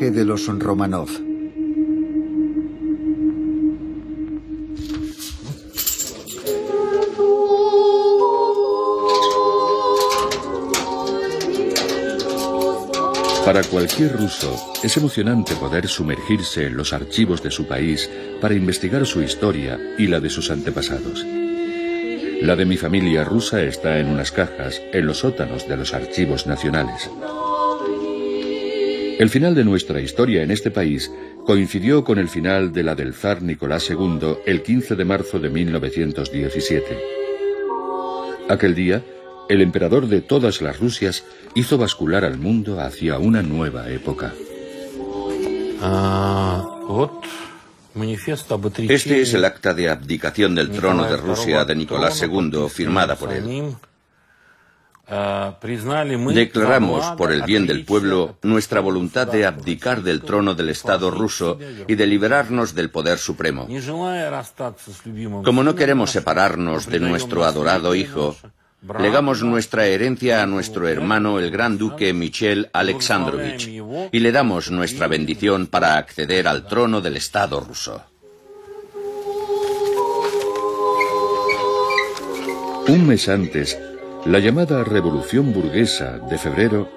de los Romanov. Para cualquier ruso es emocionante poder sumergirse en los archivos de su país para investigar su historia y la de sus antepasados. La de mi familia rusa está en unas cajas en los sótanos de los archivos nacionales. El final de nuestra historia en este país coincidió con el final de la del zar Nicolás II el 15 de marzo de 1917. Aquel día, el emperador de todas las Rusias hizo bascular al mundo hacia una nueva época. Ah, este es el acta de abdicación del trono de Rusia de Nicolás II, firmada por él. Ah, Declaramos, por el bien del pueblo, nuestra voluntad de abdicar del trono del Estado ruso y de liberarnos del poder supremo. Como no queremos separarnos de nuestro adorado hijo, Legamos nuestra herencia a nuestro hermano el gran duque Michel Alexandrovich y le damos nuestra bendición para acceder al trono del Estado ruso. Un mes antes, la llamada Revolución Burguesa de febrero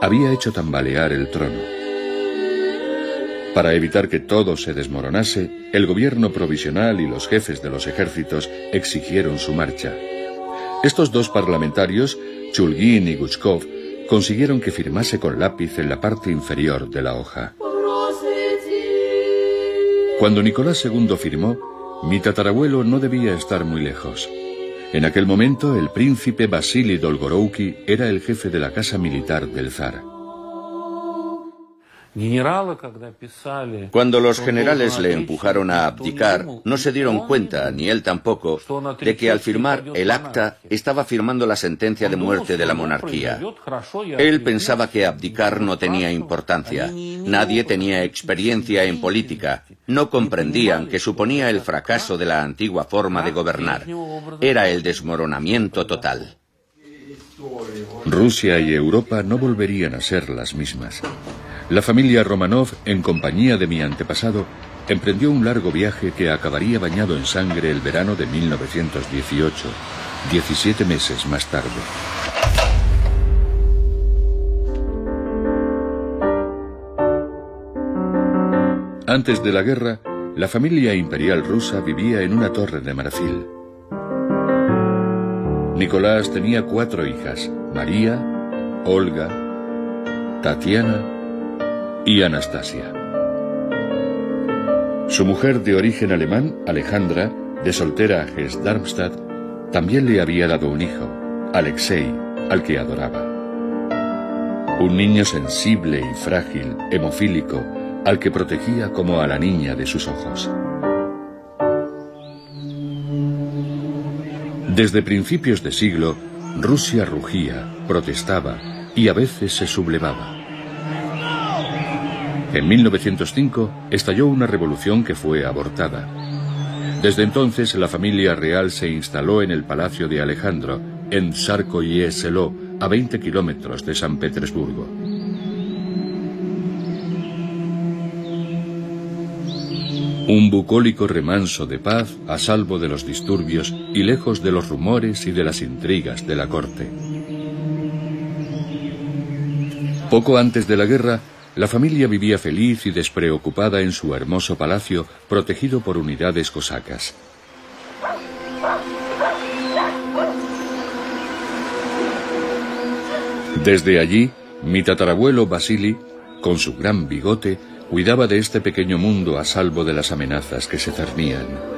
había hecho tambalear el trono. Para evitar que todo se desmoronase, el gobierno provisional y los jefes de los ejércitos exigieron su marcha. Estos dos parlamentarios, Chulgin y Guchkov, consiguieron que firmase con lápiz en la parte inferior de la hoja. Cuando Nicolás II firmó, mi tatarabuelo no debía estar muy lejos. En aquel momento, el príncipe Vasily Dolgorouki era el jefe de la casa militar del zar. Cuando los generales le empujaron a abdicar, no se dieron cuenta, ni él tampoco, de que al firmar el acta estaba firmando la sentencia de muerte de la monarquía. Él pensaba que abdicar no tenía importancia. Nadie tenía experiencia en política. No comprendían que suponía el fracaso de la antigua forma de gobernar. Era el desmoronamiento total. Rusia y Europa no volverían a ser las mismas. La familia Romanov, en compañía de mi antepasado, emprendió un largo viaje que acabaría bañado en sangre el verano de 1918, 17 meses más tarde. Antes de la guerra, la familia imperial rusa vivía en una torre de marfil. Nicolás tenía cuatro hijas, María, Olga, Tatiana y Anastasia. Su mujer de origen alemán, Alejandra, de soltera Hesse Darmstadt, también le había dado un hijo, Alexei, al que adoraba. Un niño sensible y frágil, hemofílico, al que protegía como a la niña de sus ojos. Desde principios de siglo, Rusia rugía, protestaba y a veces se sublevaba. En 1905 estalló una revolución que fue abortada. Desde entonces la familia real se instaló en el Palacio de Alejandro, en Sarkoye-Seló, a 20 kilómetros de San Petersburgo. Un bucólico remanso de paz a salvo de los disturbios y lejos de los rumores y de las intrigas de la corte. Poco antes de la guerra, la familia vivía feliz y despreocupada en su hermoso palacio, protegido por unidades cosacas. Desde allí, mi tatarabuelo Basili, con su gran bigote, cuidaba de este pequeño mundo a salvo de las amenazas que se cernían.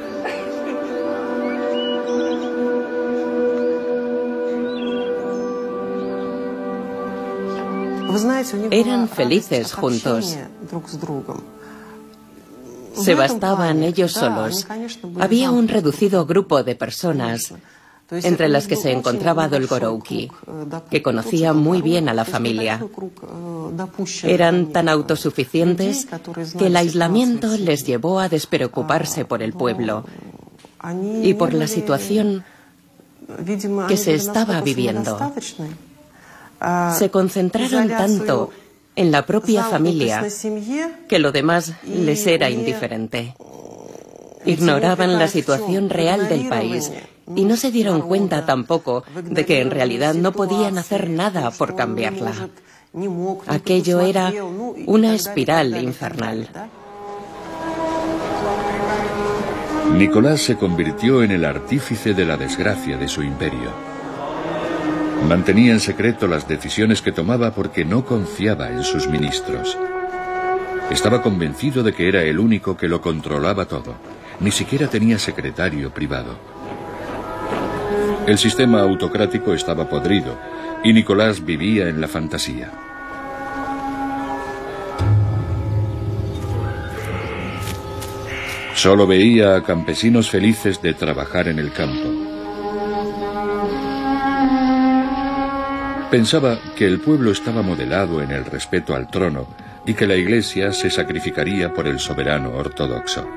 Eran felices juntos. Se bastaban ellos solos. Había un reducido grupo de personas, entre las que se encontraba Dolgorouki, que conocía muy bien a la familia. Eran tan autosuficientes que el aislamiento les llevó a despreocuparse por el pueblo y por la situación que se estaba viviendo. Se concentraron tanto en la propia familia que lo demás les era indiferente. Ignoraban la situación real del país y no se dieron cuenta tampoco de que en realidad no podían hacer nada por cambiarla. Aquello era una espiral infernal. Nicolás se convirtió en el artífice de la desgracia de su imperio. Mantenía en secreto las decisiones que tomaba porque no confiaba en sus ministros. Estaba convencido de que era el único que lo controlaba todo. Ni siquiera tenía secretario privado. El sistema autocrático estaba podrido y Nicolás vivía en la fantasía. Solo veía a campesinos felices de trabajar en el campo. Pensaba que el pueblo estaba modelado en el respeto al trono y que la iglesia se sacrificaría por el soberano ortodoxo.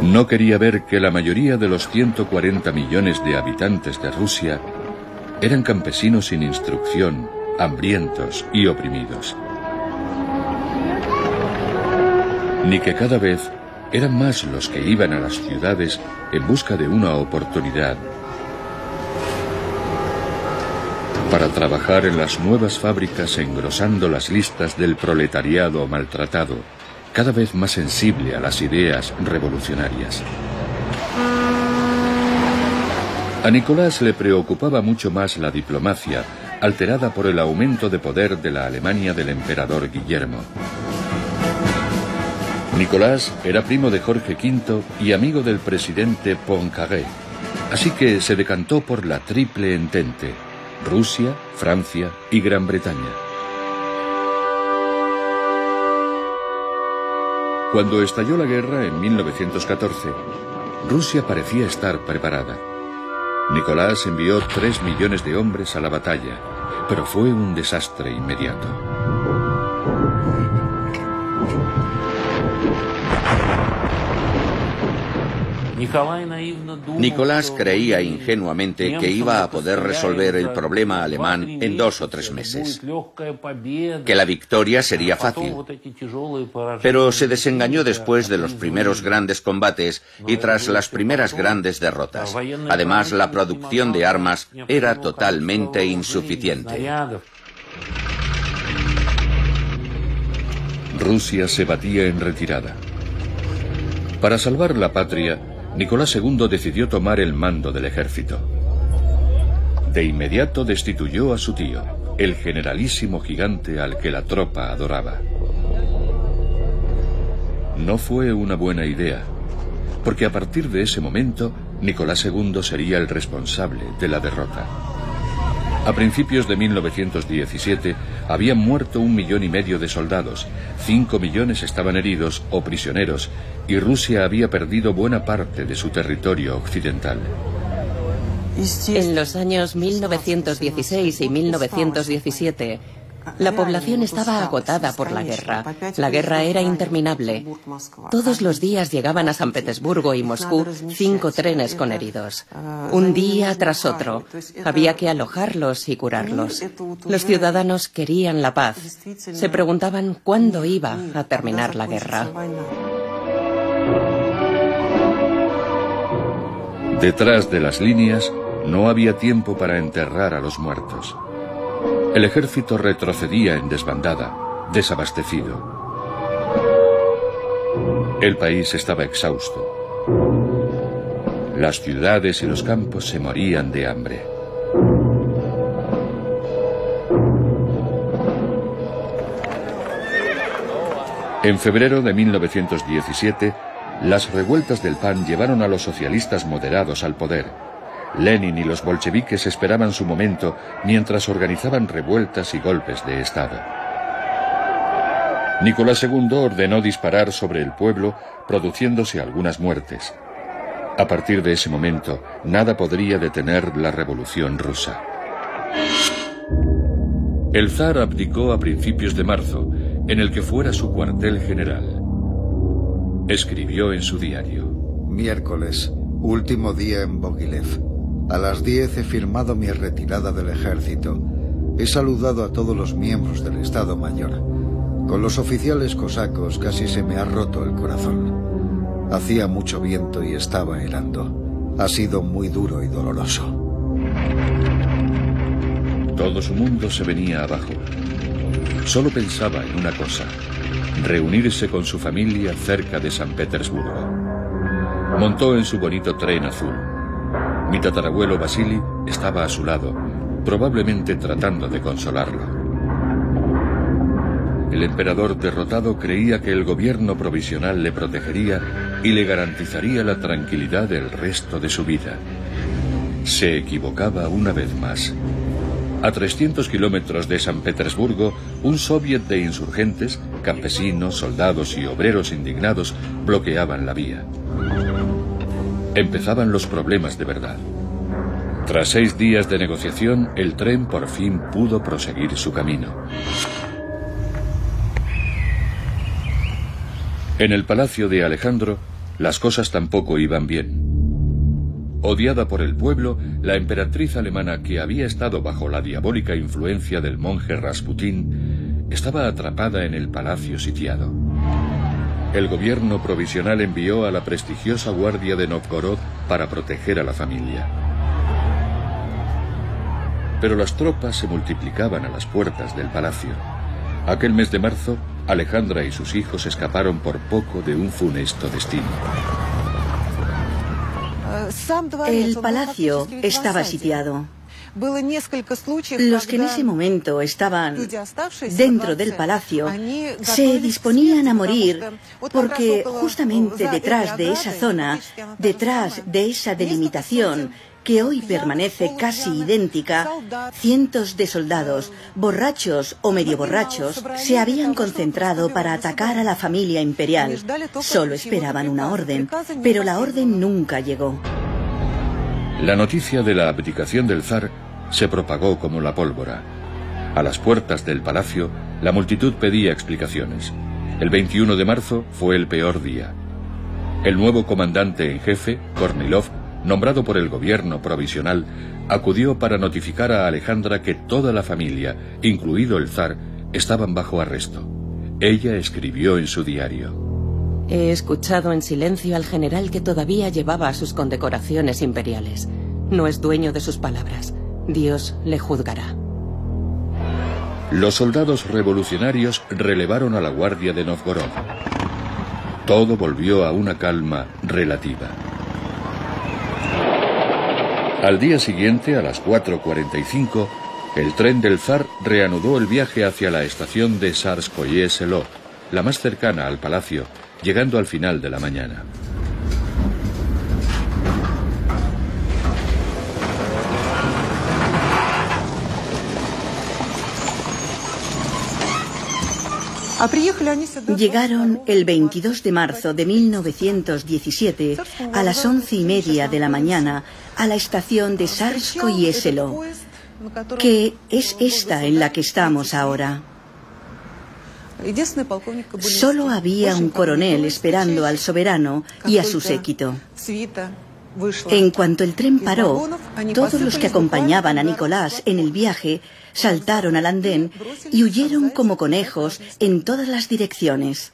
No quería ver que la mayoría de los 140 millones de habitantes de Rusia eran campesinos sin instrucción, hambrientos y oprimidos. Ni que cada vez eran más los que iban a las ciudades en busca de una oportunidad para trabajar en las nuevas fábricas engrosando las listas del proletariado maltratado, cada vez más sensible a las ideas revolucionarias. A Nicolás le preocupaba mucho más la diplomacia, alterada por el aumento de poder de la Alemania del emperador Guillermo. Nicolás era primo de Jorge V y amigo del presidente Poincaré, así que se decantó por la triple entente, Rusia, Francia y Gran Bretaña. Cuando estalló la guerra en 1914, Rusia parecía estar preparada. Nicolás envió tres millones de hombres a la batalla, pero fue un desastre inmediato. Nicolás creía ingenuamente que iba a poder resolver el problema alemán en dos o tres meses, que la victoria sería fácil. Pero se desengañó después de los primeros grandes combates y tras las primeras grandes derrotas. Además, la producción de armas era totalmente insuficiente. Rusia se batía en retirada. Para salvar la patria, Nicolás II decidió tomar el mando del ejército. De inmediato destituyó a su tío, el generalísimo gigante al que la tropa adoraba. No fue una buena idea, porque a partir de ese momento Nicolás II sería el responsable de la derrota. A principios de 1917 habían muerto un millón y medio de soldados, cinco millones estaban heridos o prisioneros y Rusia había perdido buena parte de su territorio occidental. En los años 1916 y 1917, la población estaba agotada por la guerra. La guerra era interminable. Todos los días llegaban a San Petersburgo y Moscú cinco trenes con heridos. Un día tras otro. Había que alojarlos y curarlos. Los ciudadanos querían la paz. Se preguntaban cuándo iba a terminar la guerra. Detrás de las líneas no había tiempo para enterrar a los muertos. El ejército retrocedía en desbandada, desabastecido. El país estaba exhausto. Las ciudades y los campos se morían de hambre. En febrero de 1917, las revueltas del PAN llevaron a los socialistas moderados al poder. Lenin y los bolcheviques esperaban su momento mientras organizaban revueltas y golpes de Estado. Nicolás II ordenó disparar sobre el pueblo, produciéndose algunas muertes. A partir de ese momento, nada podría detener la revolución rusa. El zar abdicó a principios de marzo, en el que fuera su cuartel general. Escribió en su diario. Miércoles, último día en Bogilev. A las 10 he firmado mi retirada del ejército. He saludado a todos los miembros del Estado Mayor. Con los oficiales cosacos casi se me ha roto el corazón. Hacía mucho viento y estaba helando. Ha sido muy duro y doloroso. Todo su mundo se venía abajo. Solo pensaba en una cosa, reunirse con su familia cerca de San Petersburgo. Montó en su bonito tren azul. Mi tatarabuelo Vasily estaba a su lado, probablemente tratando de consolarlo. El emperador derrotado creía que el gobierno provisional le protegería y le garantizaría la tranquilidad del resto de su vida. Se equivocaba una vez más. A 300 kilómetros de San Petersburgo, un soviet de insurgentes, campesinos, soldados y obreros indignados bloqueaban la vía. Empezaban los problemas de verdad. Tras seis días de negociación, el tren por fin pudo proseguir su camino. En el palacio de Alejandro, las cosas tampoco iban bien. Odiada por el pueblo, la emperatriz alemana que había estado bajo la diabólica influencia del monje Rasputín estaba atrapada en el palacio sitiado. El gobierno provisional envió a la prestigiosa guardia de Novgorod para proteger a la familia. Pero las tropas se multiplicaban a las puertas del palacio. Aquel mes de marzo, Alejandra y sus hijos escaparon por poco de un funesto destino. El palacio estaba sitiado. Los que en ese momento estaban dentro del palacio se disponían a morir porque justamente detrás de esa zona, detrás de esa delimitación, que hoy permanece casi idéntica, cientos de soldados, borrachos o medio borrachos, se habían concentrado para atacar a la familia imperial. Solo esperaban una orden, pero la orden nunca llegó. La noticia de la abdicación del zar se propagó como la pólvora. A las puertas del palacio, la multitud pedía explicaciones. El 21 de marzo fue el peor día. El nuevo comandante en jefe, Kornilov, nombrado por el gobierno provisional, acudió para notificar a Alejandra que toda la familia, incluido el zar, estaban bajo arresto. Ella escribió en su diario. He escuchado en silencio al general que todavía llevaba sus condecoraciones imperiales. No es dueño de sus palabras. Dios le juzgará. Los soldados revolucionarios relevaron a la guardia de Novgorod. Todo volvió a una calma relativa. Al día siguiente, a las 4.45, el tren del zar reanudó el viaje hacia la estación de Sarskoye Selo, la más cercana al palacio, llegando al final de la mañana. Llegaron el 22 de marzo de 1917 a las once y media de la mañana a la estación de Sarsko y Eselo, que es esta en la que estamos ahora. Solo había un coronel esperando al soberano y a su séquito. En cuanto el tren paró, todos los que acompañaban a Nicolás en el viaje saltaron al andén y huyeron como conejos en todas las direcciones.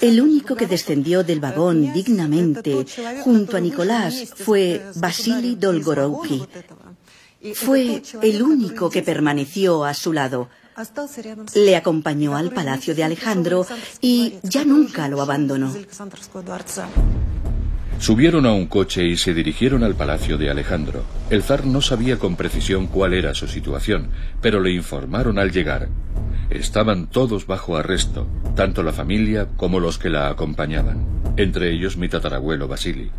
El único que descendió del vagón dignamente junto a Nicolás fue Vasily Dolgorouki. Fue el único que permaneció a su lado. Le acompañó al palacio de Alejandro y ya nunca lo abandonó. Subieron a un coche y se dirigieron al palacio de Alejandro. El zar no sabía con precisión cuál era su situación, pero le informaron al llegar. Estaban todos bajo arresto, tanto la familia como los que la acompañaban, entre ellos mi tatarabuelo Basili.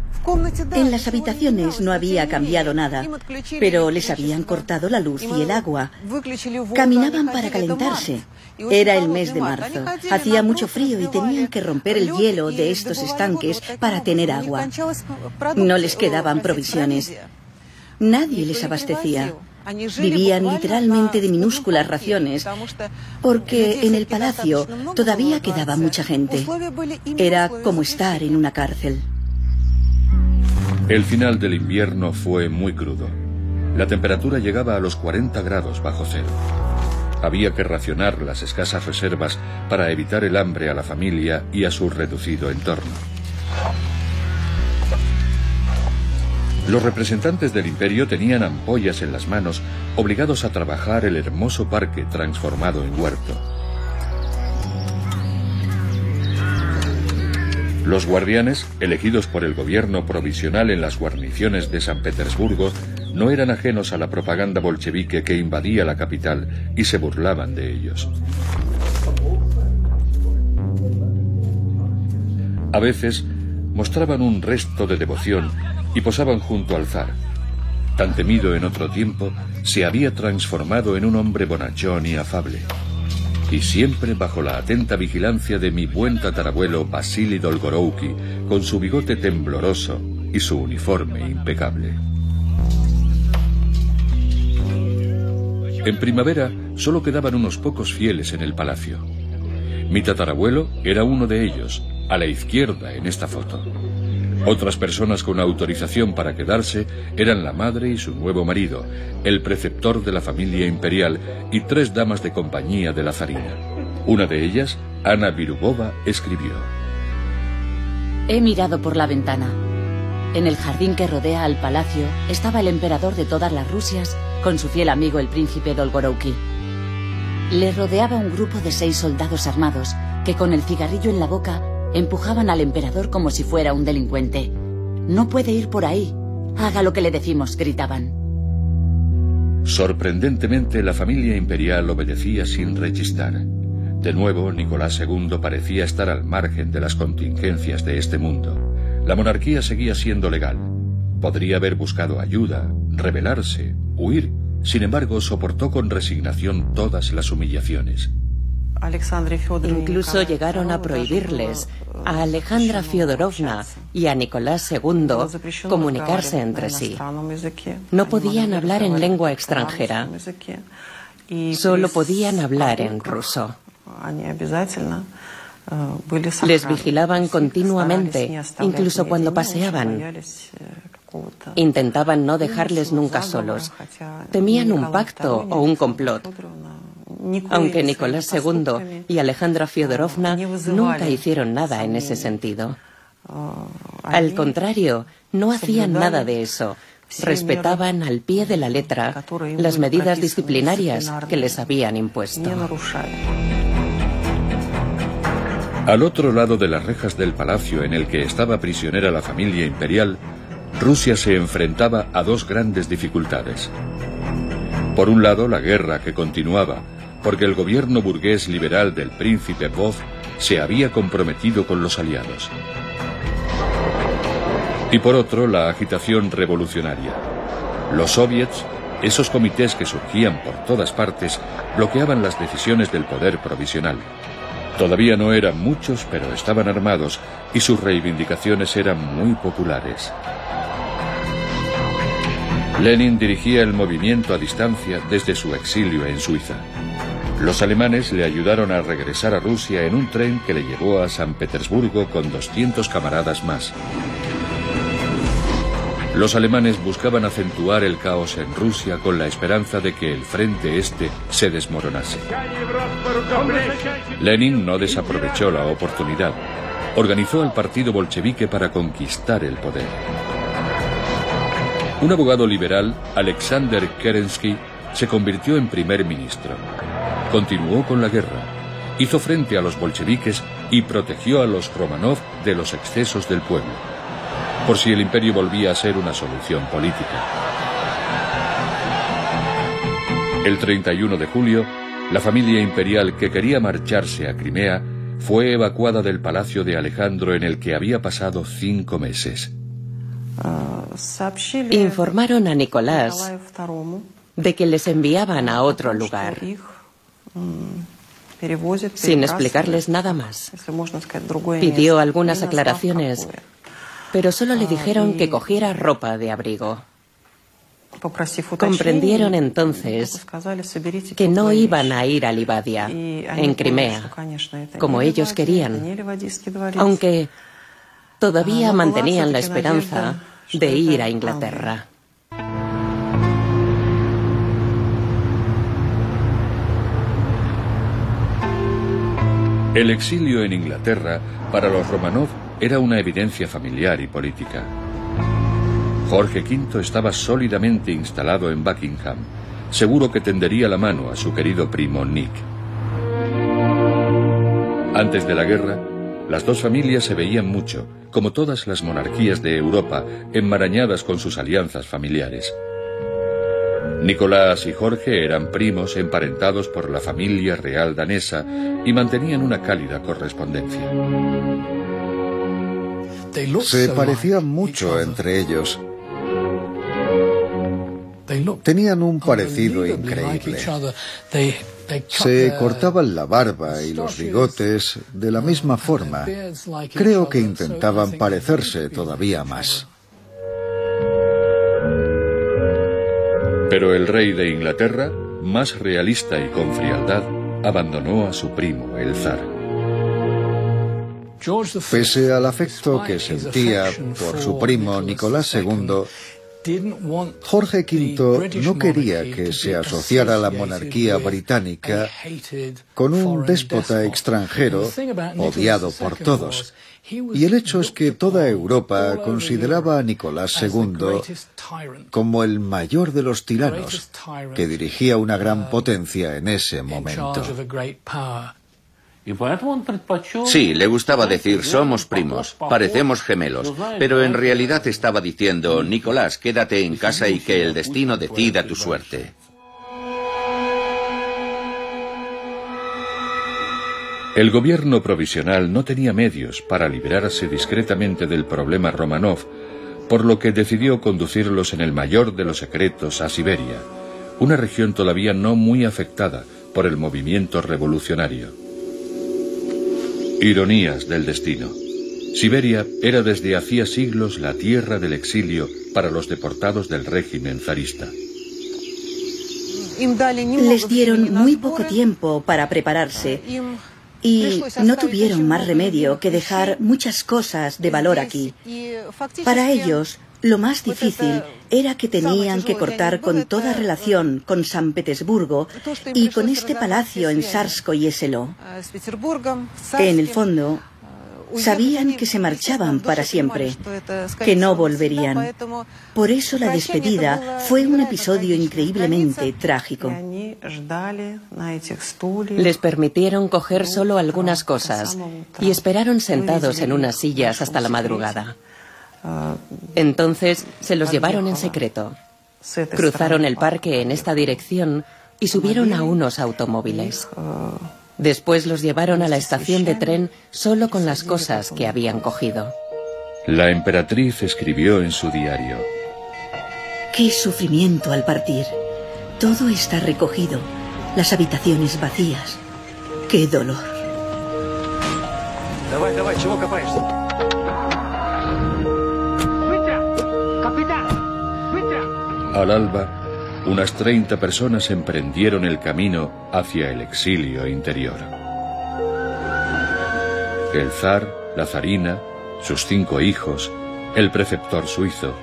En las habitaciones no había cambiado nada, pero les habían cortado la luz y el agua. Caminaban para calentarse. Era el mes de marzo. Hacía mucho frío y tenían que romper el hielo de estos estanques para tener agua. No les quedaban provisiones. Nadie les abastecía. Vivían literalmente de minúsculas raciones, porque en el palacio todavía quedaba mucha gente. Era como estar en una cárcel. El final del invierno fue muy crudo. La temperatura llegaba a los 40 grados bajo cero. Había que racionar las escasas reservas para evitar el hambre a la familia y a su reducido entorno. Los representantes del imperio tenían ampollas en las manos, obligados a trabajar el hermoso parque transformado en huerto. Los guardianes, elegidos por el gobierno provisional en las guarniciones de San Petersburgo, no eran ajenos a la propaganda bolchevique que invadía la capital y se burlaban de ellos. A veces mostraban un resto de devoción y posaban junto al zar. Tan temido en otro tiempo, se había transformado en un hombre bonachón y afable. Y siempre bajo la atenta vigilancia de mi buen tatarabuelo Vasily Dolgorouki, con su bigote tembloroso y su uniforme impecable. En primavera solo quedaban unos pocos fieles en el palacio. Mi tatarabuelo era uno de ellos, a la izquierda en esta foto. Otras personas con autorización para quedarse eran la madre y su nuevo marido, el preceptor de la familia imperial y tres damas de compañía de la zarina. Una de ellas, Ana Virubova, escribió. He mirado por la ventana. En el jardín que rodea al palacio estaba el emperador de todas las Rusias con su fiel amigo el príncipe Dolgorouki. Le rodeaba un grupo de seis soldados armados que con el cigarrillo en la boca Empujaban al emperador como si fuera un delincuente. No puede ir por ahí. Haga lo que le decimos, gritaban. Sorprendentemente, la familia imperial obedecía sin rechistar. De nuevo, Nicolás II parecía estar al margen de las contingencias de este mundo. La monarquía seguía siendo legal. Podría haber buscado ayuda, rebelarse, huir. Sin embargo, soportó con resignación todas las humillaciones. Incluso llegaron a prohibirles a Alejandra Fyodorovna y a Nicolás II comunicarse entre sí. No podían hablar en lengua extranjera, solo podían hablar en ruso. Les vigilaban continuamente, incluso cuando paseaban. Intentaban no dejarles nunca solos. Temían un pacto o un complot aunque Nicolás II y Alejandra Fyodorovna nunca hicieron nada en ese sentido. Al contrario, no hacían nada de eso. Respetaban al pie de la letra las medidas disciplinarias que les habían impuesto. Al otro lado de las rejas del palacio en el que estaba prisionera la familia imperial, Rusia se enfrentaba a dos grandes dificultades. Por un lado, la guerra que continuaba, porque el gobierno burgués liberal del príncipe Vov se había comprometido con los aliados. Y por otro, la agitación revolucionaria. Los soviets, esos comités que surgían por todas partes, bloqueaban las decisiones del poder provisional. Todavía no eran muchos, pero estaban armados y sus reivindicaciones eran muy populares. Lenin dirigía el movimiento a distancia desde su exilio en Suiza. Los alemanes le ayudaron a regresar a Rusia en un tren que le llevó a San Petersburgo con 200 camaradas más. Los alemanes buscaban acentuar el caos en Rusia con la esperanza de que el frente este se desmoronase. Lenin no desaprovechó la oportunidad. Organizó al partido bolchevique para conquistar el poder. Un abogado liberal, Alexander Kerensky, se convirtió en primer ministro continuó con la guerra, hizo frente a los bolcheviques y protegió a los Romanov de los excesos del pueblo, por si el imperio volvía a ser una solución política. El 31 de julio, la familia imperial que quería marcharse a Crimea fue evacuada del palacio de Alejandro en el que había pasado cinco meses. Informaron a Nicolás de que les enviaban a otro lugar sin explicarles nada más. Pidió algunas aclaraciones, pero solo le dijeron que cogiera ropa de abrigo. Comprendieron entonces que no iban a ir a Livadia, en Crimea, como ellos querían, aunque todavía mantenían la esperanza de ir a Inglaterra. El exilio en Inglaterra para los Romanov era una evidencia familiar y política. Jorge V estaba sólidamente instalado en Buckingham, seguro que tendería la mano a su querido primo Nick. Antes de la guerra, las dos familias se veían mucho, como todas las monarquías de Europa, enmarañadas con sus alianzas familiares. Nicolás y Jorge eran primos emparentados por la familia real danesa y mantenían una cálida correspondencia. Se parecían mucho entre ellos. Tenían un parecido increíble. Se cortaban la barba y los bigotes de la misma forma. Creo que intentaban parecerse todavía más. Pero el rey de Inglaterra, más realista y con frialdad, abandonó a su primo, el zar. Pese al afecto que sentía por su primo Nicolás II, Jorge V no quería que se asociara la monarquía británica con un déspota extranjero odiado por todos. Y el hecho es que toda Europa consideraba a Nicolás II como el mayor de los tiranos que dirigía una gran potencia en ese momento. Sí, le gustaba decir somos primos, parecemos gemelos, pero en realidad estaba diciendo, Nicolás, quédate en casa y que el destino decida tu suerte. El gobierno provisional no tenía medios para liberarse discretamente del problema Romanov, por lo que decidió conducirlos en el mayor de los secretos a Siberia, una región todavía no muy afectada por el movimiento revolucionario. Ironías del destino. Siberia era desde hacía siglos la tierra del exilio para los deportados del régimen zarista. Les dieron muy poco tiempo para prepararse y no tuvieron más remedio que dejar muchas cosas de valor aquí. Para ellos, lo más difícil era que tenían que cortar con toda relación con San Petersburgo y con este palacio en Sarsko y Eselo. En el fondo, sabían que se marchaban para siempre, que no volverían. Por eso la despedida fue un episodio increíblemente trágico. Les permitieron coger solo algunas cosas y esperaron sentados en unas sillas hasta la madrugada. Entonces se los llevaron en secreto. Cruzaron el parque en esta dirección y subieron a unos automóviles. Después los llevaron a la estación de tren solo con las cosas que habían cogido. La emperatriz escribió en su diario. Qué sufrimiento al partir. Todo está recogido, las habitaciones vacías. Qué dolor. Al alba, unas 30 personas emprendieron el camino hacia el exilio interior. El zar, la zarina, sus cinco hijos, el preceptor suizo,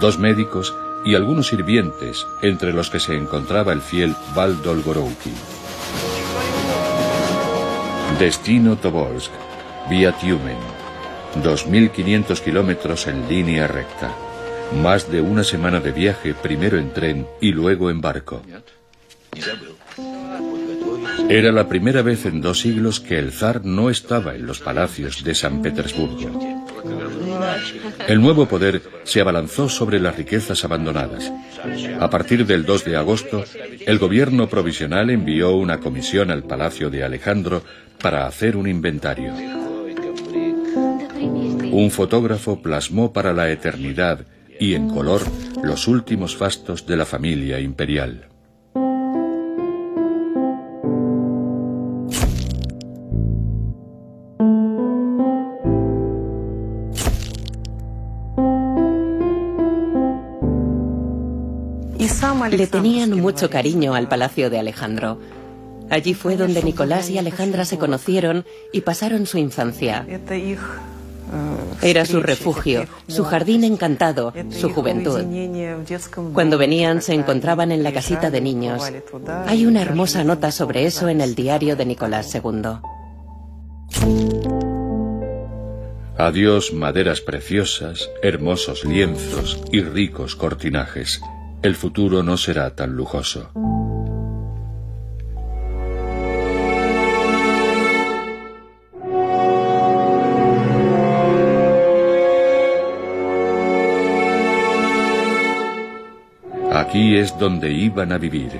dos médicos y algunos sirvientes, entre los que se encontraba el fiel Val Dolgorouki. Destino Tobolsk, vía Tiumen, 2.500 kilómetros en línea recta. Más de una semana de viaje, primero en tren y luego en barco. Era la primera vez en dos siglos que el zar no estaba en los palacios de San Petersburgo. El nuevo poder se abalanzó sobre las riquezas abandonadas. A partir del 2 de agosto, el gobierno provisional envió una comisión al palacio de Alejandro para hacer un inventario. Un fotógrafo plasmó para la eternidad y en color los últimos fastos de la familia imperial. Le tenían mucho cariño al palacio de Alejandro. Allí fue donde Nicolás y Alejandra se conocieron y pasaron su infancia. Era su refugio, su jardín encantado, su juventud. Cuando venían se encontraban en la casita de niños. Hay una hermosa nota sobre eso en el diario de Nicolás II. Adiós maderas preciosas, hermosos lienzos y ricos cortinajes. El futuro no será tan lujoso. Aquí es donde iban a vivir.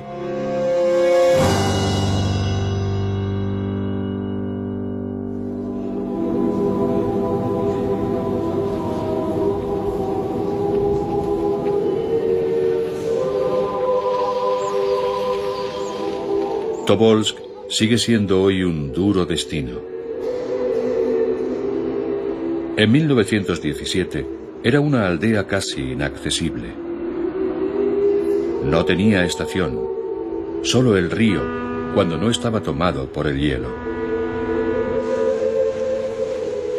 Tobolsk sigue siendo hoy un duro destino. En 1917 era una aldea casi inaccesible. No tenía estación, solo el río cuando no estaba tomado por el hielo.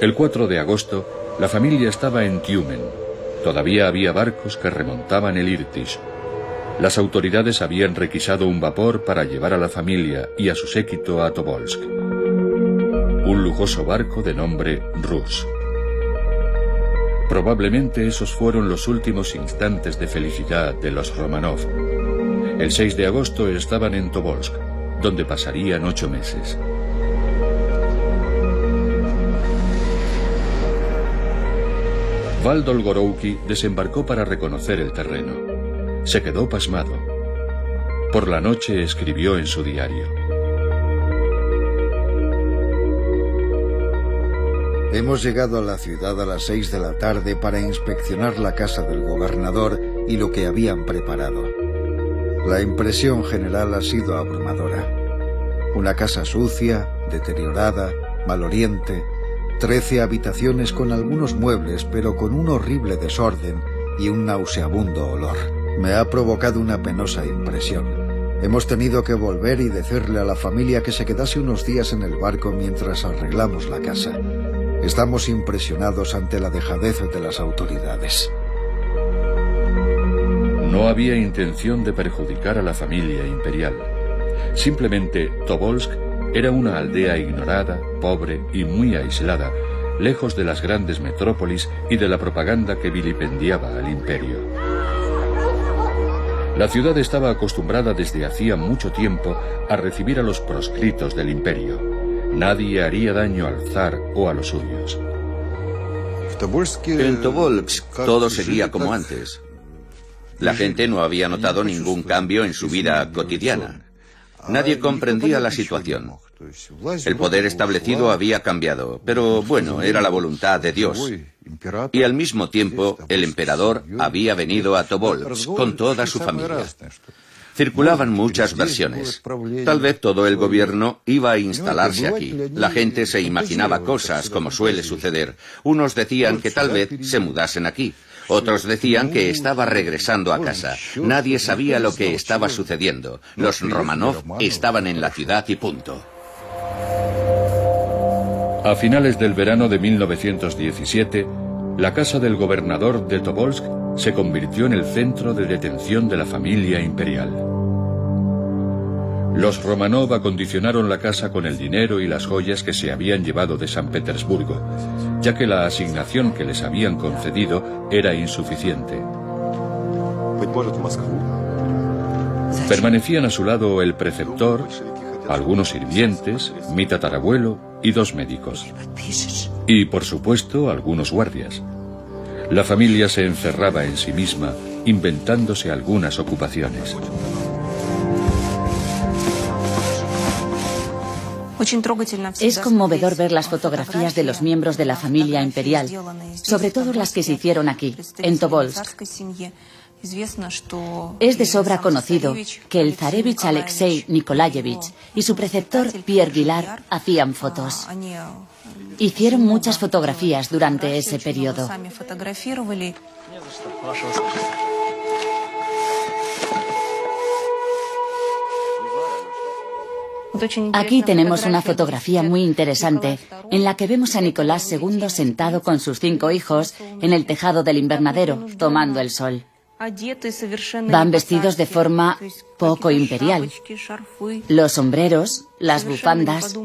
El 4 de agosto, la familia estaba en Tiumen. Todavía había barcos que remontaban el Irtish las autoridades habían requisado un vapor para llevar a la familia y a su séquito a Tobolsk. Un lujoso barco de nombre Rus. Probablemente esos fueron los últimos instantes de felicidad de los Romanov. El 6 de agosto estaban en Tobolsk, donde pasarían ocho meses. Valdol Gorouki desembarcó para reconocer el terreno se quedó pasmado. Por la noche escribió en su diario. Hemos llegado a la ciudad a las seis de la tarde para inspeccionar la casa del gobernador y lo que habían preparado. La impresión general ha sido abrumadora. Una casa sucia, deteriorada, maloriente, trece habitaciones con algunos muebles pero con un horrible desorden y un nauseabundo olor. Me ha provocado una penosa impresión. Hemos tenido que volver y decirle a la familia que se quedase unos días en el barco mientras arreglamos la casa. Estamos impresionados ante la dejadez de las autoridades. No había intención de perjudicar a la familia imperial. Simplemente Tobolsk era una aldea ignorada, pobre y muy aislada, lejos de las grandes metrópolis y de la propaganda que vilipendiaba al imperio. La ciudad estaba acostumbrada desde hacía mucho tiempo a recibir a los proscritos del imperio. Nadie haría daño al zar o a los suyos. En Tobolsk todo seguía como antes. La gente no había notado ningún cambio en su vida cotidiana. Nadie comprendía la situación. El poder establecido había cambiado, pero bueno, era la voluntad de Dios. Y al mismo tiempo, el emperador había venido a Tobolsk con toda su familia. Circulaban muchas versiones. Tal vez todo el gobierno iba a instalarse aquí. La gente se imaginaba cosas, como suele suceder. Unos decían que tal vez se mudasen aquí. Otros decían que estaba regresando a casa. Nadie sabía lo que estaba sucediendo. Los Romanov estaban en la ciudad y punto. A finales del verano de 1917, la casa del gobernador de Tobolsk se convirtió en el centro de detención de la familia imperial. Los Romanov acondicionaron la casa con el dinero y las joyas que se habían llevado de San Petersburgo, ya que la asignación que les habían concedido era insuficiente. Permanecían a su lado el preceptor, algunos sirvientes, mi tatarabuelo y dos médicos. Y, por supuesto, algunos guardias. La familia se encerraba en sí misma, inventándose algunas ocupaciones. Es conmovedor ver las fotografías de los miembros de la familia imperial, sobre todo las que se hicieron aquí, en Tobolsk. Es de sobra conocido que el zarevich Alexei Nikolayevich y su preceptor Pierre Vilar hacían fotos. Hicieron muchas fotografías durante ese periodo. Aquí tenemos una fotografía muy interesante en la que vemos a Nicolás II sentado con sus cinco hijos en el tejado del invernadero, tomando el sol. Van vestidos de forma poco imperial. Los sombreros, las bufandas.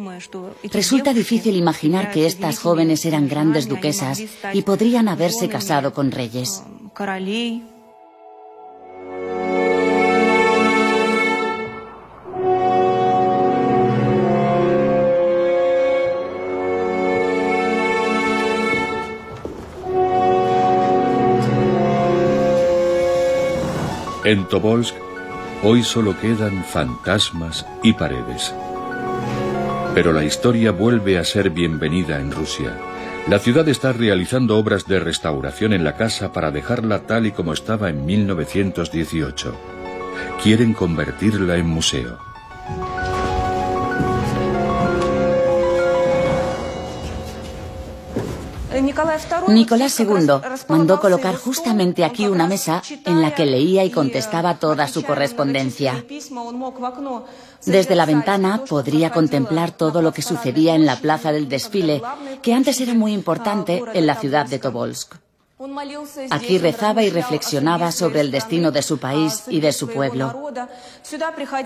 Resulta difícil imaginar que estas jóvenes eran grandes duquesas y podrían haberse casado con reyes. En Tobolsk hoy solo quedan fantasmas y paredes. Pero la historia vuelve a ser bienvenida en Rusia. La ciudad está realizando obras de restauración en la casa para dejarla tal y como estaba en 1918. Quieren convertirla en museo. Nicolás II mandó colocar justamente aquí una mesa en la que leía y contestaba toda su correspondencia. Desde la ventana podría contemplar todo lo que sucedía en la plaza del desfile, que antes era muy importante en la ciudad de Tobolsk. Aquí rezaba y reflexionaba sobre el destino de su país y de su pueblo.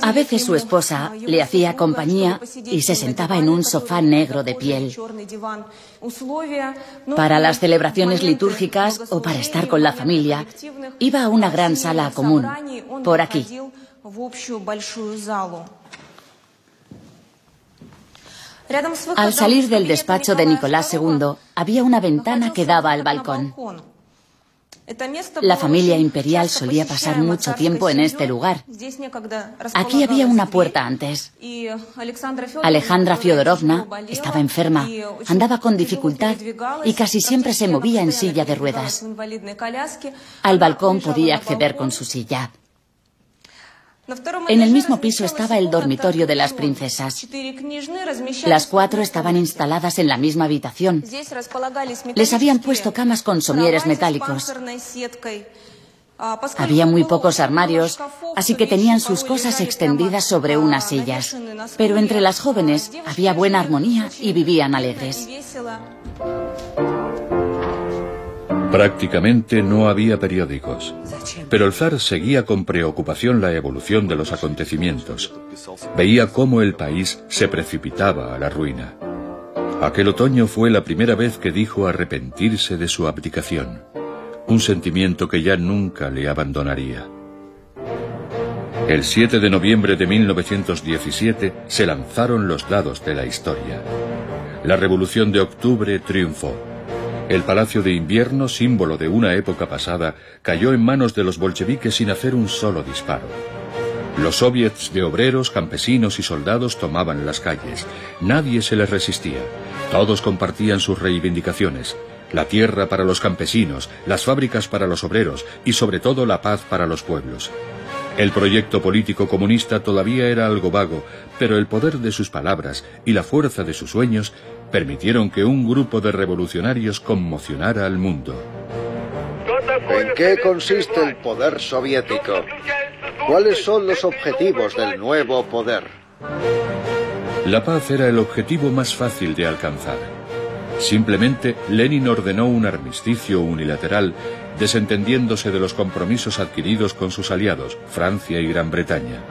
A veces su esposa le hacía compañía y se sentaba en un sofá negro de piel. Para las celebraciones litúrgicas o para estar con la familia, iba a una gran sala común, por aquí. Al salir del despacho de Nicolás II, había una ventana que daba al balcón. La familia imperial solía pasar mucho tiempo en este lugar. Aquí había una puerta antes. Alejandra Fyodorovna estaba enferma, andaba con dificultad y casi siempre se movía en silla de ruedas. Al balcón podía acceder con su silla. En el mismo piso estaba el dormitorio de las princesas. Las cuatro estaban instaladas en la misma habitación. Les habían puesto camas con somieres metálicos. Había muy pocos armarios, así que tenían sus cosas extendidas sobre unas sillas. Pero entre las jóvenes había buena armonía y vivían alegres. Prácticamente no había periódicos, pero el zar seguía con preocupación la evolución de los acontecimientos. Veía cómo el país se precipitaba a la ruina. Aquel otoño fue la primera vez que dijo arrepentirse de su abdicación, un sentimiento que ya nunca le abandonaría. El 7 de noviembre de 1917 se lanzaron los dados de la historia. La revolución de octubre triunfó el Palacio de Invierno, símbolo de una época pasada, cayó en manos de los bolcheviques sin hacer un solo disparo. Los soviets de obreros, campesinos y soldados tomaban las calles. Nadie se les resistía. Todos compartían sus reivindicaciones. La tierra para los campesinos, las fábricas para los obreros y sobre todo la paz para los pueblos. El proyecto político comunista todavía era algo vago, pero el poder de sus palabras y la fuerza de sus sueños permitieron que un grupo de revolucionarios conmocionara al mundo. ¿En qué consiste el poder soviético? ¿Cuáles son los objetivos del nuevo poder? La paz era el objetivo más fácil de alcanzar. Simplemente Lenin ordenó un armisticio unilateral, desentendiéndose de los compromisos adquiridos con sus aliados, Francia y Gran Bretaña.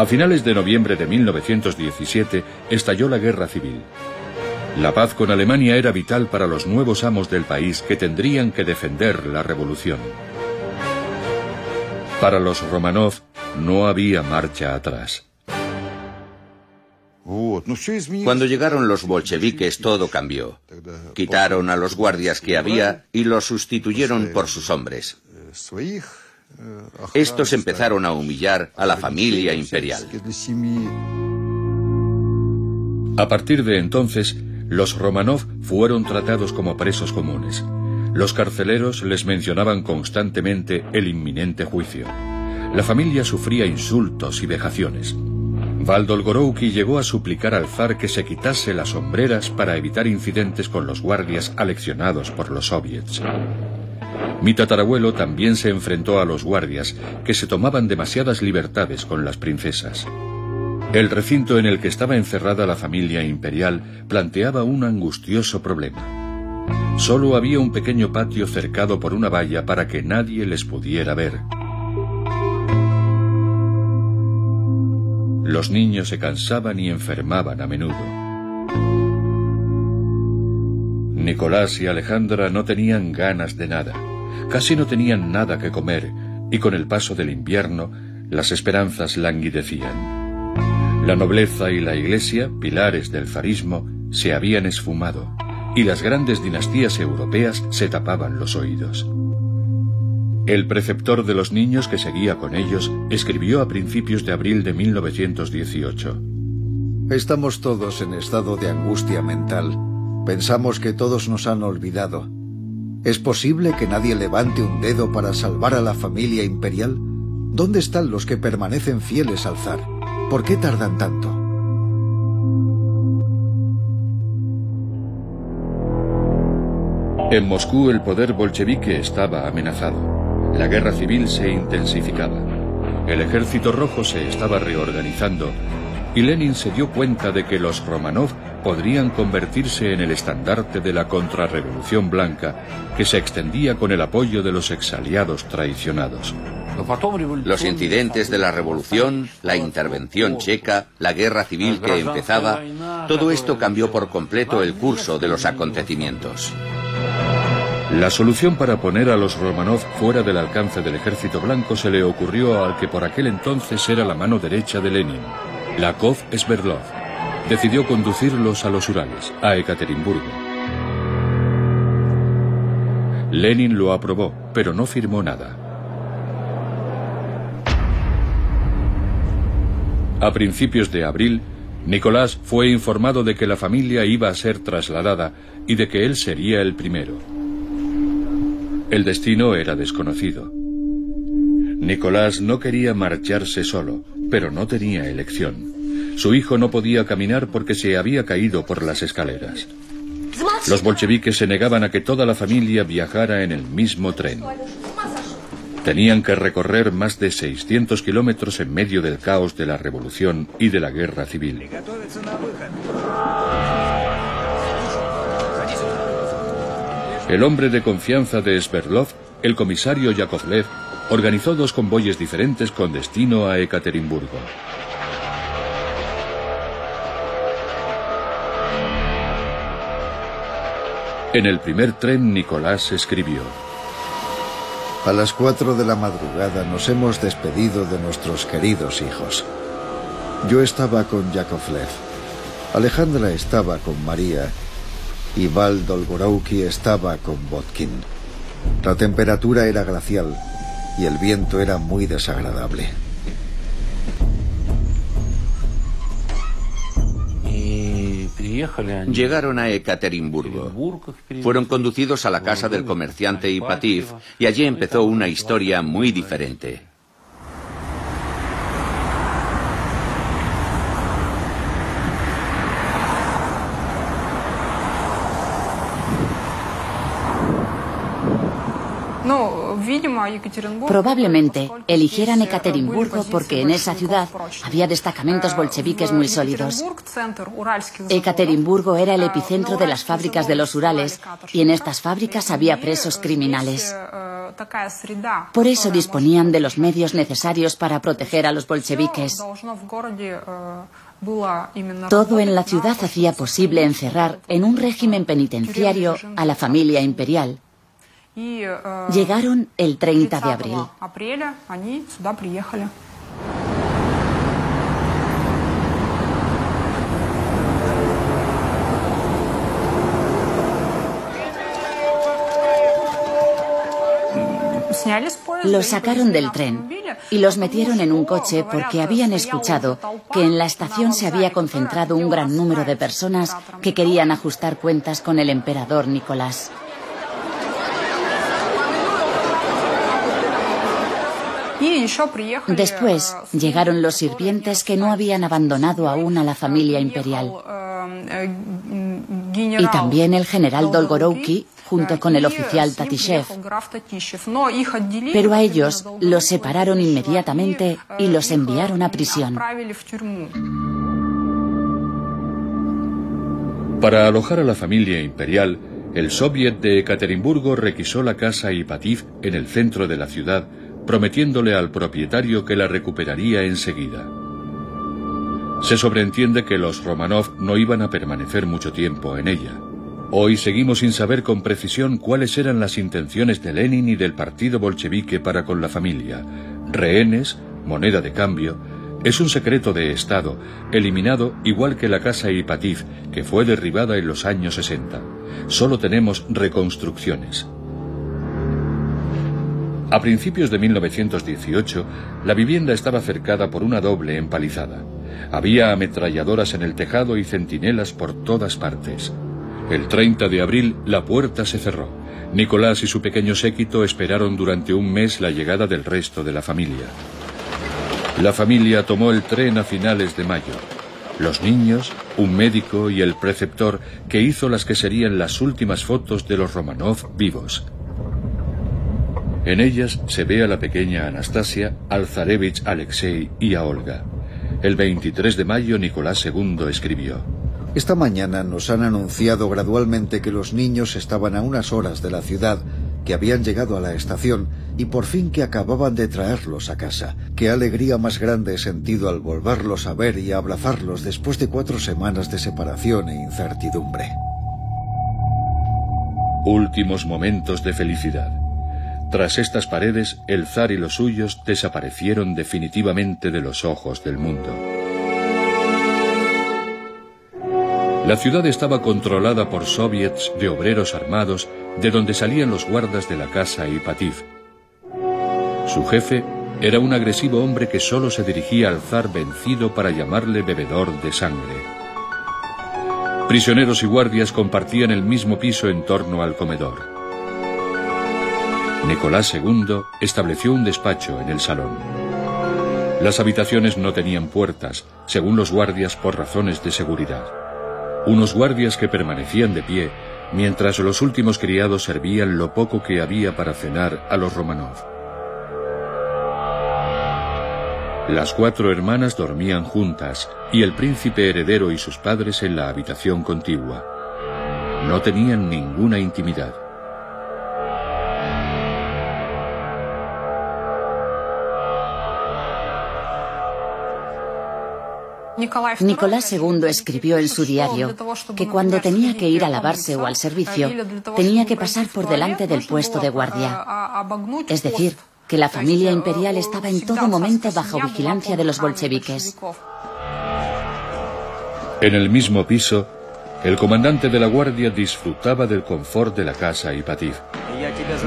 A finales de noviembre de 1917 estalló la guerra civil. La paz con Alemania era vital para los nuevos amos del país que tendrían que defender la revolución. Para los Romanov no había marcha atrás. Cuando llegaron los bolcheviques todo cambió. Quitaron a los guardias que había y los sustituyeron por sus hombres. Estos empezaron a humillar a la familia imperial. A partir de entonces, los Romanov fueron tratados como presos comunes. Los carceleros les mencionaban constantemente el inminente juicio. La familia sufría insultos y vejaciones. Valdolgorouki llegó a suplicar al zar que se quitase las sombreras para evitar incidentes con los guardias aleccionados por los soviets. Mi tatarabuelo también se enfrentó a los guardias, que se tomaban demasiadas libertades con las princesas. El recinto en el que estaba encerrada la familia imperial planteaba un angustioso problema. Solo había un pequeño patio cercado por una valla para que nadie les pudiera ver. Los niños se cansaban y enfermaban a menudo. Nicolás y Alejandra no tenían ganas de nada, casi no tenían nada que comer, y con el paso del invierno las esperanzas languidecían. La nobleza y la iglesia, pilares del zarismo, se habían esfumado, y las grandes dinastías europeas se tapaban los oídos. El preceptor de los niños que seguía con ellos escribió a principios de abril de 1918. Estamos todos en estado de angustia mental. Pensamos que todos nos han olvidado. ¿Es posible que nadie levante un dedo para salvar a la familia imperial? ¿Dónde están los que permanecen fieles al zar? ¿Por qué tardan tanto? En Moscú el poder bolchevique estaba amenazado. La guerra civil se intensificaba. El ejército rojo se estaba reorganizando y Lenin se dio cuenta de que los Romanov podrían convertirse en el estandarte de la contrarrevolución blanca que se extendía con el apoyo de los exaliados traicionados. Los incidentes de la revolución, la intervención checa, la guerra civil que empezaba, todo esto cambió por completo el curso de los acontecimientos. La solución para poner a los Romanov fuera del alcance del ejército blanco se le ocurrió al que por aquel entonces era la mano derecha de Lenin, Lakov Sverdlov. Decidió conducirlos a los Urales, a Ekaterimburgo. Lenin lo aprobó, pero no firmó nada. A principios de abril, Nicolás fue informado de que la familia iba a ser trasladada y de que él sería el primero. El destino era desconocido. Nicolás no quería marcharse solo, pero no tenía elección. Su hijo no podía caminar porque se había caído por las escaleras. Los bolcheviques se negaban a que toda la familia viajara en el mismo tren. Tenían que recorrer más de 600 kilómetros en medio del caos de la revolución y de la guerra civil. El hombre de confianza de Sverdlov, el comisario Yakovlev, organizó dos convoyes diferentes con destino a Ekaterimburgo. En el primer tren Nicolás escribió. A las cuatro de la madrugada nos hemos despedido de nuestros queridos hijos. Yo estaba con Yakovlev, Alejandra estaba con María y Val Dolgorouki estaba con Botkin. La temperatura era glacial y el viento era muy desagradable. Llegaron a Ekaterimburgo. Fueron conducidos a la casa del comerciante Ipativ y allí empezó una historia muy diferente. Probablemente eligieran Ekaterimburgo porque en esa ciudad había destacamentos bolcheviques muy sólidos. Ekaterimburgo era el epicentro de las fábricas de los Urales y en estas fábricas había presos criminales. Por eso disponían de los medios necesarios para proteger a los bolcheviques. Todo en la ciudad hacía posible encerrar en un régimen penitenciario a la familia imperial Llegaron el 30 de abril. Los sacaron del tren y los metieron en un coche porque habían escuchado que en la estación se había concentrado un gran número de personas que querían ajustar cuentas con el emperador Nicolás. Después llegaron los sirvientes que no habían abandonado aún a la familia imperial. Y también el general Dolgorouki junto con el oficial Tatishev. Pero a ellos los separaron inmediatamente y los enviaron a prisión. Para alojar a la familia imperial, el Soviet de Ekaterimburgo requisó la casa Ipativ en el centro de la ciudad, prometiéndole al propietario que la recuperaría enseguida. Se sobreentiende que los Romanov no iban a permanecer mucho tiempo en ella. Hoy seguimos sin saber con precisión cuáles eran las intenciones de Lenin y del partido bolchevique para con la familia. Rehenes, moneda de cambio, es un secreto de Estado, eliminado igual que la casa Ipativ, que fue derribada en los años 60. Solo tenemos reconstrucciones. A principios de 1918, la vivienda estaba cercada por una doble empalizada. Había ametralladoras en el tejado y centinelas por todas partes. El 30 de abril la puerta se cerró. Nicolás y su pequeño séquito esperaron durante un mes la llegada del resto de la familia. La familia tomó el tren a finales de mayo. Los niños, un médico y el preceptor que hizo las que serían las últimas fotos de los Romanov vivos. En ellas se ve a la pequeña Anastasia, al zarevich Alexei y a Olga. El 23 de mayo Nicolás II escribió. Esta mañana nos han anunciado gradualmente que los niños estaban a unas horas de la ciudad, que habían llegado a la estación y por fin que acababan de traerlos a casa. Qué alegría más grande he sentido al volverlos a ver y a abrazarlos después de cuatro semanas de separación e incertidumbre. Últimos momentos de felicidad. Tras estas paredes, el zar y los suyos desaparecieron definitivamente de los ojos del mundo. La ciudad estaba controlada por soviets de obreros armados de donde salían los guardas de la casa Ipativ. Su jefe era un agresivo hombre que solo se dirigía al zar vencido para llamarle bebedor de sangre. Prisioneros y guardias compartían el mismo piso en torno al comedor. Nicolás II estableció un despacho en el salón. Las habitaciones no tenían puertas, según los guardias por razones de seguridad. Unos guardias que permanecían de pie mientras los últimos criados servían lo poco que había para cenar a los Romanov. Las cuatro hermanas dormían juntas y el príncipe heredero y sus padres en la habitación contigua. No tenían ninguna intimidad. Nicolás II escribió en su diario que cuando tenía que ir a lavarse o al servicio, tenía que pasar por delante del puesto de guardia. Es decir, que la familia imperial estaba en todo momento bajo vigilancia de los bolcheviques. En el mismo piso, el comandante de la guardia disfrutaba del confort de la casa Ipativ.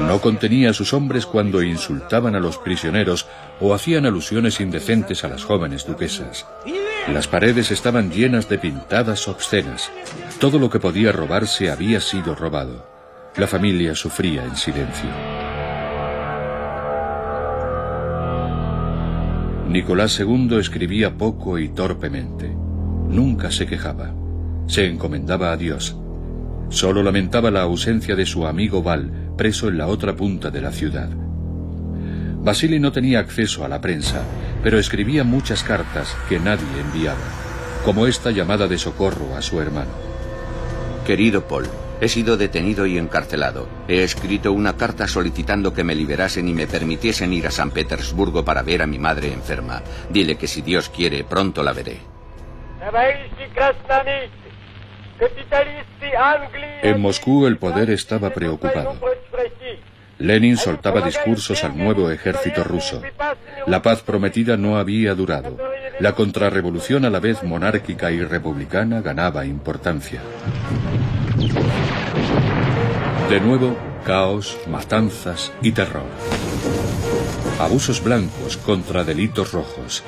No contenía a sus hombres cuando insultaban a los prisioneros o hacían alusiones indecentes a las jóvenes duquesas. Las paredes estaban llenas de pintadas obscenas. Todo lo que podía robarse había sido robado. La familia sufría en silencio. Nicolás II escribía poco y torpemente. Nunca se quejaba. Se encomendaba a Dios. Solo lamentaba la ausencia de su amigo Val, preso en la otra punta de la ciudad. Vasily no tenía acceso a la prensa, pero escribía muchas cartas que nadie enviaba, como esta llamada de socorro a su hermano. Querido Paul, he sido detenido y encarcelado. He escrito una carta solicitando que me liberasen y me permitiesen ir a San Petersburgo para ver a mi madre enferma. Dile que si Dios quiere, pronto la veré. En Moscú el poder estaba preocupado. Lenin soltaba discursos al nuevo ejército ruso. La paz prometida no había durado. La contrarrevolución a la vez monárquica y republicana ganaba importancia. De nuevo, caos, matanzas y terror. Abusos blancos contra delitos rojos.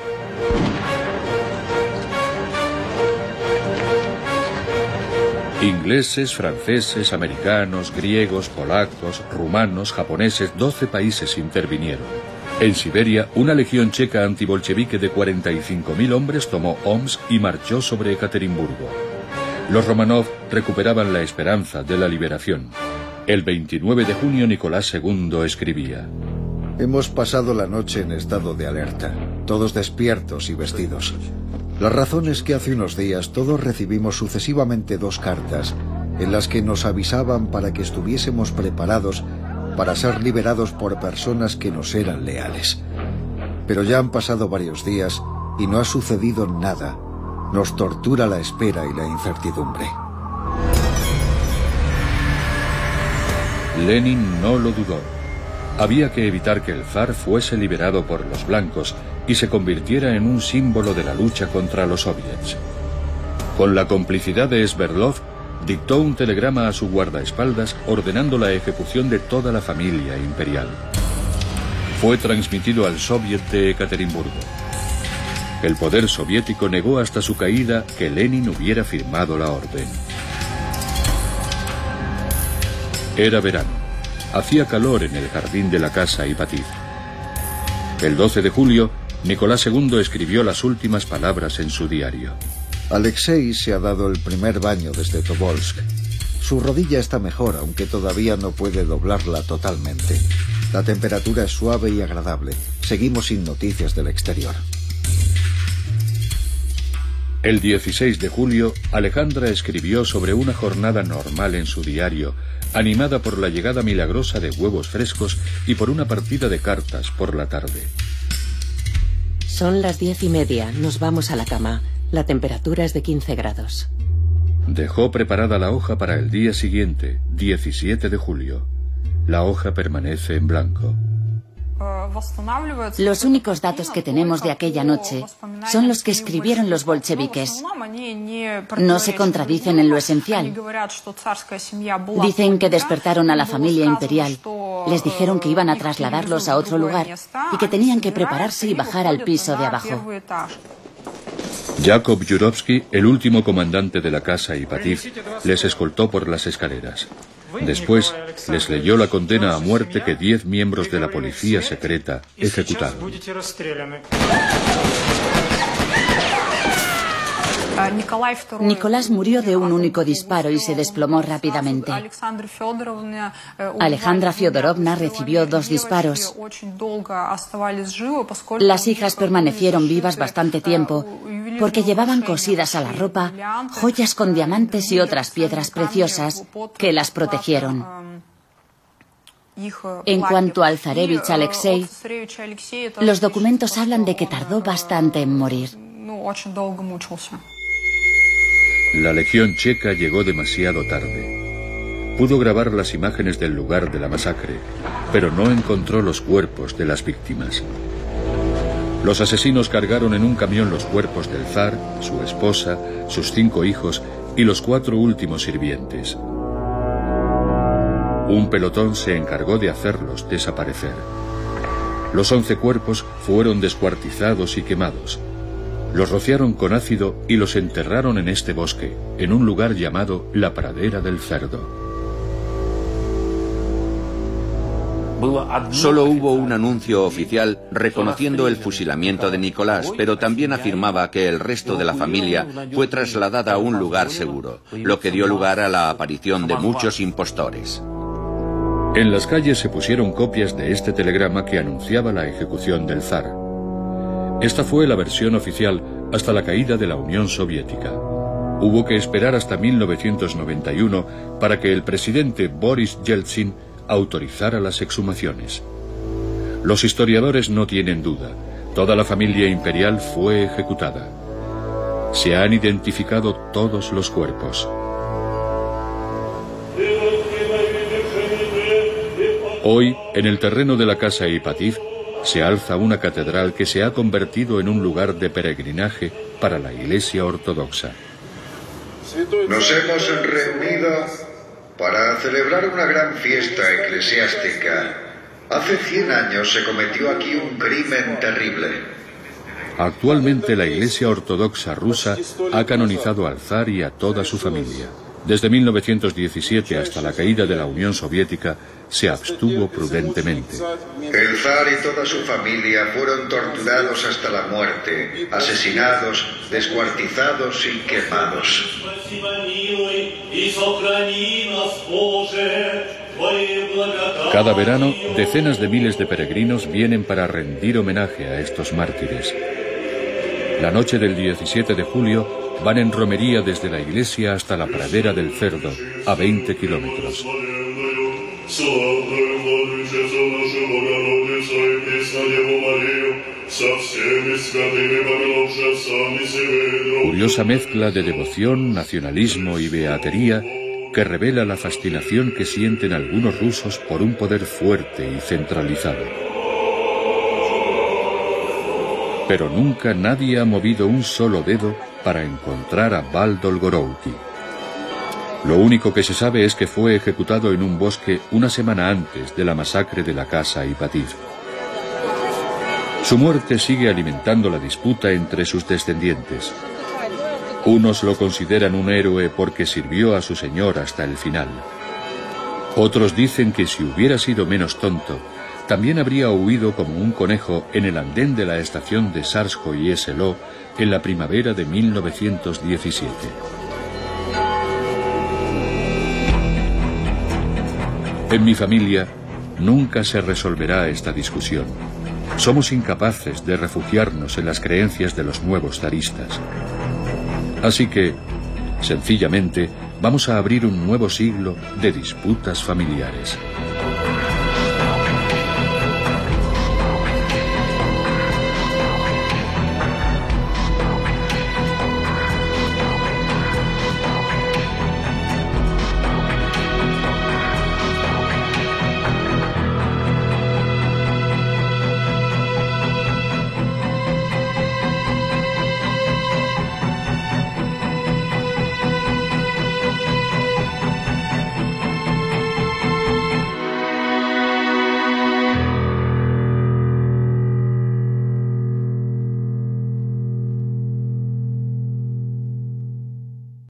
Ingleses, franceses, americanos, griegos, polacos, rumanos, japoneses, 12 países intervinieron. En Siberia, una legión checa antibolchevique de 45.000 hombres tomó Omsk y marchó sobre Ekaterimburgo. Los Romanov recuperaban la esperanza de la liberación. El 29 de junio Nicolás II escribía. Hemos pasado la noche en estado de alerta, todos despiertos y vestidos. La razón es que hace unos días todos recibimos sucesivamente dos cartas en las que nos avisaban para que estuviésemos preparados para ser liberados por personas que nos eran leales. Pero ya han pasado varios días y no ha sucedido nada. Nos tortura la espera y la incertidumbre. Lenin no lo dudó. Había que evitar que el zar fuese liberado por los blancos y se convirtiera en un símbolo de la lucha contra los soviets. Con la complicidad de Sverdlov, dictó un telegrama a su guardaespaldas ordenando la ejecución de toda la familia imperial. Fue transmitido al Soviet de Ekaterimburgo. El poder soviético negó hasta su caída que Lenin hubiera firmado la orden. Era verano. Hacía calor en el jardín de la casa Ipatí. El 12 de julio, Nicolás II escribió las últimas palabras en su diario. Alexei se ha dado el primer baño desde Tobolsk. Su rodilla está mejor, aunque todavía no puede doblarla totalmente. La temperatura es suave y agradable. Seguimos sin noticias del exterior. El 16 de julio, Alejandra escribió sobre una jornada normal en su diario, animada por la llegada milagrosa de huevos frescos y por una partida de cartas por la tarde. Son las diez y media. Nos vamos a la cama. La temperatura es de 15 grados. Dejó preparada la hoja para el día siguiente, 17 de julio. La hoja permanece en blanco. Los únicos datos que tenemos de aquella noche son los que escribieron los bolcheviques. No se contradicen en lo esencial. Dicen que despertaron a la familia imperial, les dijeron que iban a trasladarlos a otro lugar y que tenían que prepararse y bajar al piso de abajo. Jakob Jurovsky, el último comandante de la casa Ipativ, les escoltó por las escaleras. Después les leyó la condena a muerte que diez miembros de la policía secreta ejecutaron. Nicolás murió de un único disparo y se desplomó rápidamente. Alejandra Fyodorovna recibió dos disparos. Las hijas permanecieron vivas bastante tiempo porque llevaban cosidas a la ropa joyas con diamantes y otras piedras preciosas que las protegieron. En cuanto al zarevich Alexei, los documentos hablan de que tardó bastante en morir. La Legión Checa llegó demasiado tarde. Pudo grabar las imágenes del lugar de la masacre, pero no encontró los cuerpos de las víctimas. Los asesinos cargaron en un camión los cuerpos del zar, su esposa, sus cinco hijos y los cuatro últimos sirvientes. Un pelotón se encargó de hacerlos desaparecer. Los once cuerpos fueron descuartizados y quemados. Los rociaron con ácido y los enterraron en este bosque, en un lugar llamado la Pradera del Cerdo. Solo hubo un anuncio oficial reconociendo el fusilamiento de Nicolás, pero también afirmaba que el resto de la familia fue trasladada a un lugar seguro, lo que dio lugar a la aparición de muchos impostores. En las calles se pusieron copias de este telegrama que anunciaba la ejecución del zar. Esta fue la versión oficial hasta la caída de la Unión Soviética. Hubo que esperar hasta 1991 para que el presidente Boris Yeltsin autorizara las exhumaciones. Los historiadores no tienen duda, toda la familia imperial fue ejecutada. Se han identificado todos los cuerpos. Hoy, en el terreno de la casa Ipativ, se alza una catedral que se ha convertido en un lugar de peregrinaje para la Iglesia Ortodoxa. Nos hemos reunido para celebrar una gran fiesta eclesiástica. Hace 100 años se cometió aquí un crimen terrible. Actualmente la Iglesia Ortodoxa rusa ha canonizado al zar y a toda su familia. Desde 1917 hasta la caída de la Unión Soviética se abstuvo prudentemente. El zar y toda su familia fueron torturados hasta la muerte, asesinados, descuartizados y quemados. Cada verano, decenas de miles de peregrinos vienen para rendir homenaje a estos mártires. La noche del 17 de julio van en romería desde la iglesia hasta la pradera del cerdo, a 20 kilómetros. Curiosa mezcla de devoción, nacionalismo y beatería que revela la fascinación que sienten algunos rusos por un poder fuerte y centralizado. Pero nunca nadie ha movido un solo dedo para encontrar a Baldol Gorouki. Lo único que se sabe es que fue ejecutado en un bosque una semana antes de la masacre de la casa Ipatir. Su muerte sigue alimentando la disputa entre sus descendientes. Unos lo consideran un héroe porque sirvió a su señor hasta el final. Otros dicen que si hubiera sido menos tonto, también habría huido como un conejo en el andén de la estación de Sarsko y Eselo en la primavera de 1917. En mi familia nunca se resolverá esta discusión. Somos incapaces de refugiarnos en las creencias de los nuevos zaristas. Así que, sencillamente, vamos a abrir un nuevo siglo de disputas familiares.